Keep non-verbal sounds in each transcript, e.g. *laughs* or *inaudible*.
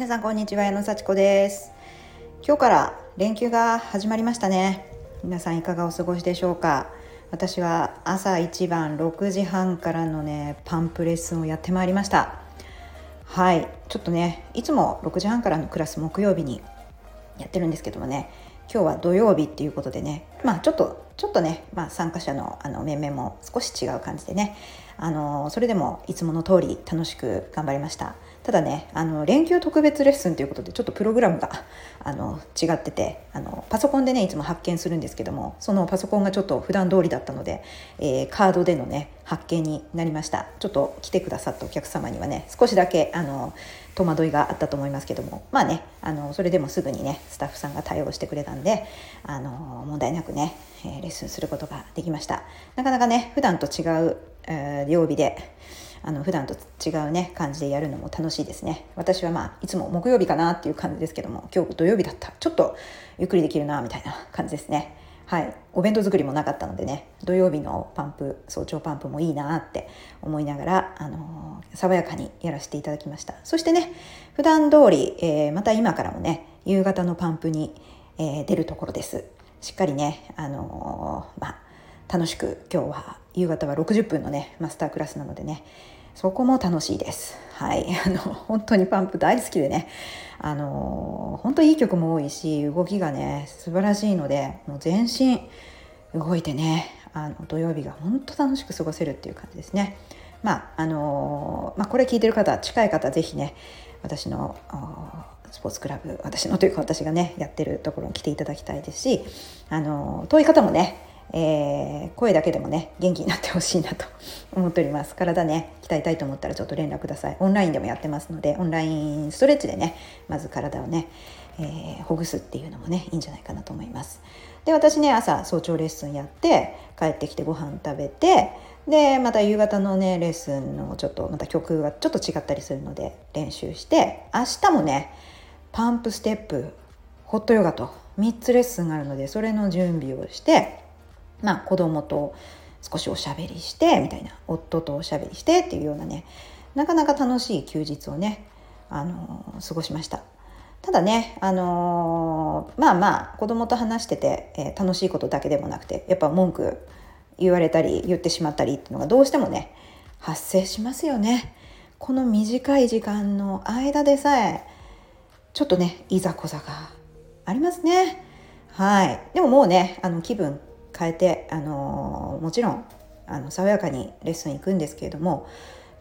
皆さんこんにちは矢野幸子です。今日から連休が始まりましたね。皆さんいかがお過ごしでしょうか。私は朝一番6時半からのねパンプレッスンをやってまいりました。はい。ちょっとねいつも6時半からのクラス木曜日にやってるんですけどもね今日は土曜日っていうことでねまあちょっとちょっとね、まあ、参加者のあの面々も少し違う感じでねあのそれでもいつもの通り楽しく頑張りました。ただねあの連休特別レッスンということでちょっとプログラムが *laughs* あの違っててあのパソコンでねいつも発見するんですけどもそのパソコンがちょっと普段通りだったので、えー、カードでのね発見になりました。ちょっと来てくださったお客様にはね少しだけあの戸惑いがあったと思いますけども。まあねあのそれでもすぐにねスタッフさんが対応してくれたんであの問題なくね、えー、レッスンすることができました。なかなかね普段と違う、えー、曜日であの普段と違うね感じでやるのも楽しいですね。私はまあいつも木曜日かなっていう感じですけども今日土曜日だった。ちょっとゆっくりできるなみたいな感じですね。はい。お弁当作りもなかったのでね土曜日のパンプ早朝パンプもいいなって思いながら、あのー、爽やかにやらせていただきました。そしてね普段通り、えー、また今からもね夕方のパンプに、えー、出るところです。しっかりね、あのまあ楽しく今日は夕方は60分のねマスタークラスなのでねそこも楽しいです。はい、*laughs* あの本当にパンプ大好きでね、あの本当いい曲も多いし動きがね素晴らしいのでもう全身動いてねあの土曜日が本当楽しく過ごせるっていう感じですね。まああのまあ、これ聞いてる方近い方是非ね私のスポーツクラブ私のというか私がねやってるところに来ていただきたいですしあの遠い方もねえー、声だけでもね元気になってほしいなと思っております。体ね鍛えたいと思ったらちょっと連絡ください。オンラインでもやってますのでオンラインストレッチでねまず体をね、えー、ほぐすっていうのもねいいんじゃないかなと思います。で私ね朝早朝レッスンやって帰ってきてご飯食べてでまた夕方のねレッスンのちょっとまた曲がちょっと違ったりするので練習して明日もねパンプステップホットヨガと3つレッスンがあるのでそれの準備をしてまあ子供と少しおしゃべりしてみたいな夫とおしゃべりしてっていうようなねなかなか楽しい休日をね、あのー、過ごしました。ただね、あのー、まあまあ子供と話してて、えー、楽しいことだけでもなくてやっぱ文句言われたり言ってしまったりっていうのがどうしてもね発生しますよね。この短い時間の間でさえちょっとねいざこざがありますね。はい。でももうねあの気分変えて、あのもちろんあの爽やかにレッスン行くんですけれども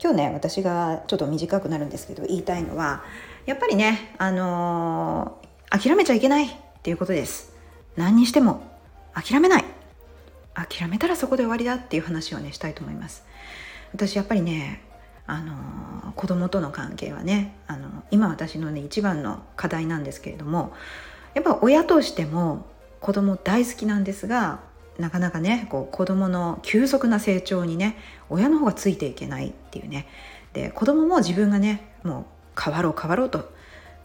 今日ね私がちょっと短くなるんですけど言いたいのはやっぱりね、あの諦めちゃいけないっていうことです。何にしても諦めない諦めたらそこで終わりだっていう話をねしたいと思います。私やっぱりねあの子供との関係はねあの今私のね一番の課題なんですけれどもやっぱ親としても子供大好きなんですがなかなかねこう子どもの急速な成長にね親の方がついていけないっていうねで子供も自分がねもう変わろう変わろうと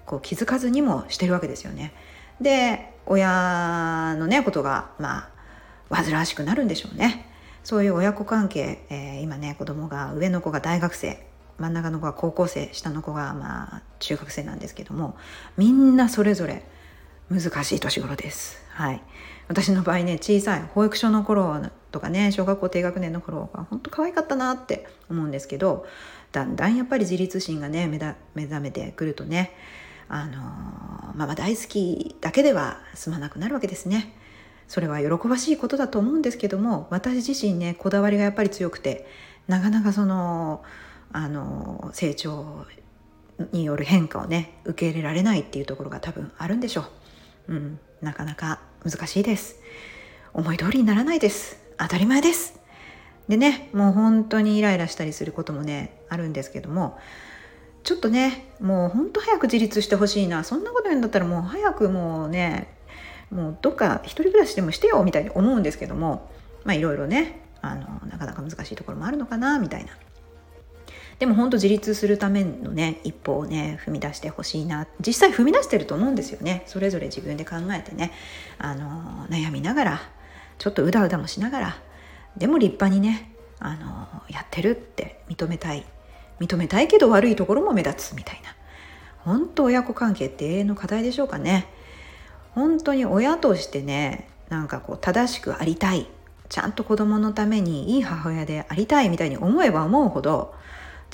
こう気づかずにもしてるわけですよね。で親のねことがまあ煩わしくなるんでしょうね。そういう親子関係、えー、今ね子供が上の子が大学生真ん中の子が高校生下の子がまあ中学生なんですけどもみんなそれぞれ難しい年頃です。はい、私の場合ね小さい保育所の頃とかね小学校低学年の頃が本当可愛かったなって思うんですけどだんだんやっぱり自立心がね目だ目覚めてくるとねあのママ大好きだけでは済まなくなるわけですね。それは喜ばしいことだと思うんですけども私自身ねこだわりがやっぱり強くてなかなかそのあの成長による変化をね受け入れられないっていうところが多分あるんでしょう。うん、なかなか難しいです。思い通りにならないです。当たり前です。でねもう本当にイライラしたりすることもねあるんですけどもちょっとねもうほんと早く自立してほしいな。そんなこと言うんだったらもう早くもうねもうどっか一人暮らしでもしてよみたいに思うんですけどもまあいろいろねあのなかなか難しいところもあるのかなみたいな。でも本当自立するためのね一歩をね踏み出してほしいな。実際踏み出してると思うんですよね。それぞれ自分で考えてね。あの悩みながらちょっとうだうだもしながらでも立派にねあのやってるって認めたい。認めたいけど悪いところも目立つみたいな。本当親子関係って永遠の課題でしょうかね。本当に親としてねなんかこう正しくありたい。ちゃんと子供のためにいい母親でありたいみたいに思えば思うほど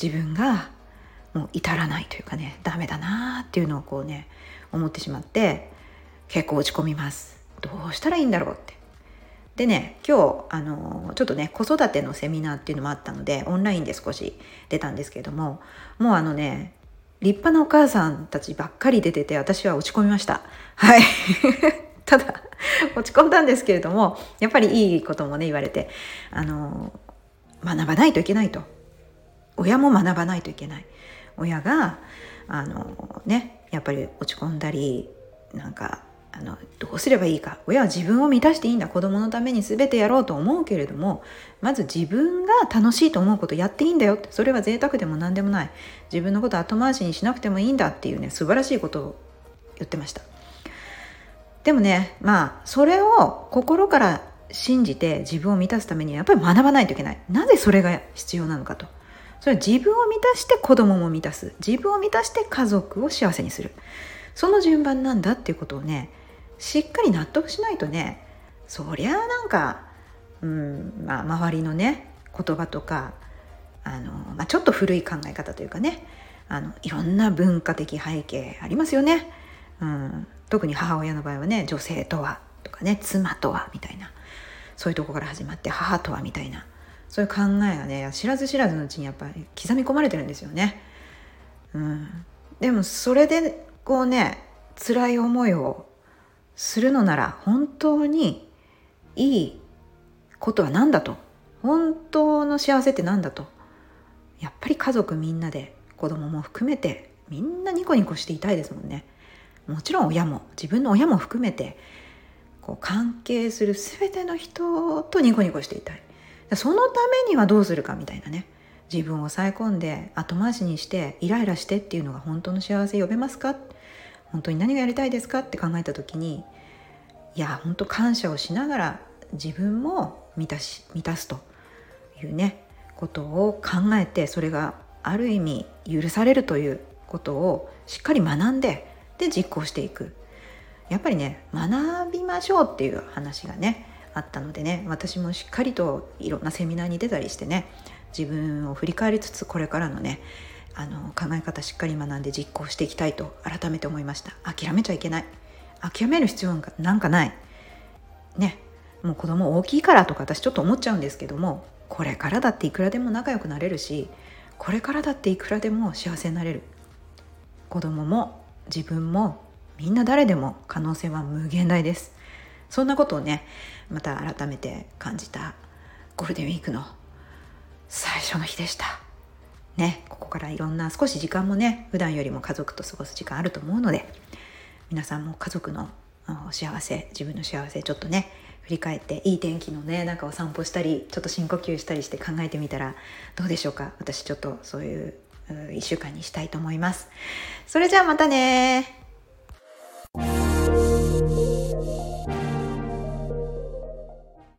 自分がもう至らないというかねダメだなっていうのをこうね思ってしまって結構落ち込みます。どうしたらいいんだろうって。でね今日あのちょっとね子育てのセミナーっていうのもあったのでオンラインで少し出たんですけれどももうあのね立派なお母さんたちばっかり出てて私は落ち込みました。はい。*laughs* ただ落ち込んだんですけれどもやっぱりいいこともね言われてあの学ばないといけないと。親も学ばないといけない。親があのねやっぱり落ち込んだりなんかあのどうすればいいか。親は自分を満たしていいんだ。子供のために全てやろうと思うけれどもまず自分が楽しいと思うことやっていいんだよ。ってそれは贅沢でも何でもない。自分のこと後回しにしなくてもいいんだっていうね素晴らしいことを言ってました。でもねまあそれを心から信じて自分を満たすためにはやっぱり学ばないといけない。なぜそれが必要なのかと。それは自分を満たして子供も満たす。自分を満たして家族を幸せにする。その順番なんだっていうことをねしっかり納得しないとねそりゃあなんか、うんまあ、周りのね言葉とかあの、まあ、ちょっと古い考え方というかねあのいろんな文化的背景ありますよね、うん、特に母親の場合はね女性とはとかね妻とはみたいな。そういうとこから始まって母とはみたいな。そういう考えがね知らず知らずのうちにやっぱり刻み込まれてるんですよね。うん、でもそれでこうね辛い思いをするのなら本当にいいことは何だと。本当の幸せって何だと。やっぱり家族みんなで子供も含めてみんなニコニコしていたいですもんね。もちろん親も自分の親も含めてこう関係する全ての人とニコニコしていたい。そのためにはどうするかみたいなね。自分を抑え込んで後回しにしてイライラしてっていうのが本当の幸せ呼べますか？本当に何がやりたいですかって考えた時にいや本当感謝をしながら自分も満たし満たすというねことを考えてそれがある意味許されるということをしっかり学んでで実行していく。やっぱりね学びましょうっていう話がねあったのでね私もしっかりといろんなセミナーに出たりしてね自分を振り返りつつこれからのねあの考え方しっかり学んで実行していきたいと改めて思いました。諦めちゃいけない。諦める必要なんかない。ね。もう子供大きいからとか私ちょっと思っちゃうんですけどもこれからだっていくらでも仲良くなれるしこれからだっていくらでも幸せになれる。子供も自分もみんな誰でも可能性は無限大です。そんなことをねまた改めて感じたゴールデンウィークの最初の日でした。ねここからいろんな少し時間もね普段よりも家族と過ごす時間あると思うので皆さんも家族の幸せ自分の幸せちょっとね振り返っていい天気のね中を散歩したりちょっと深呼吸したりして考えてみたらどうでしょうか？私ちょっとそういう1週間にしたいと思います。それじゃあまたね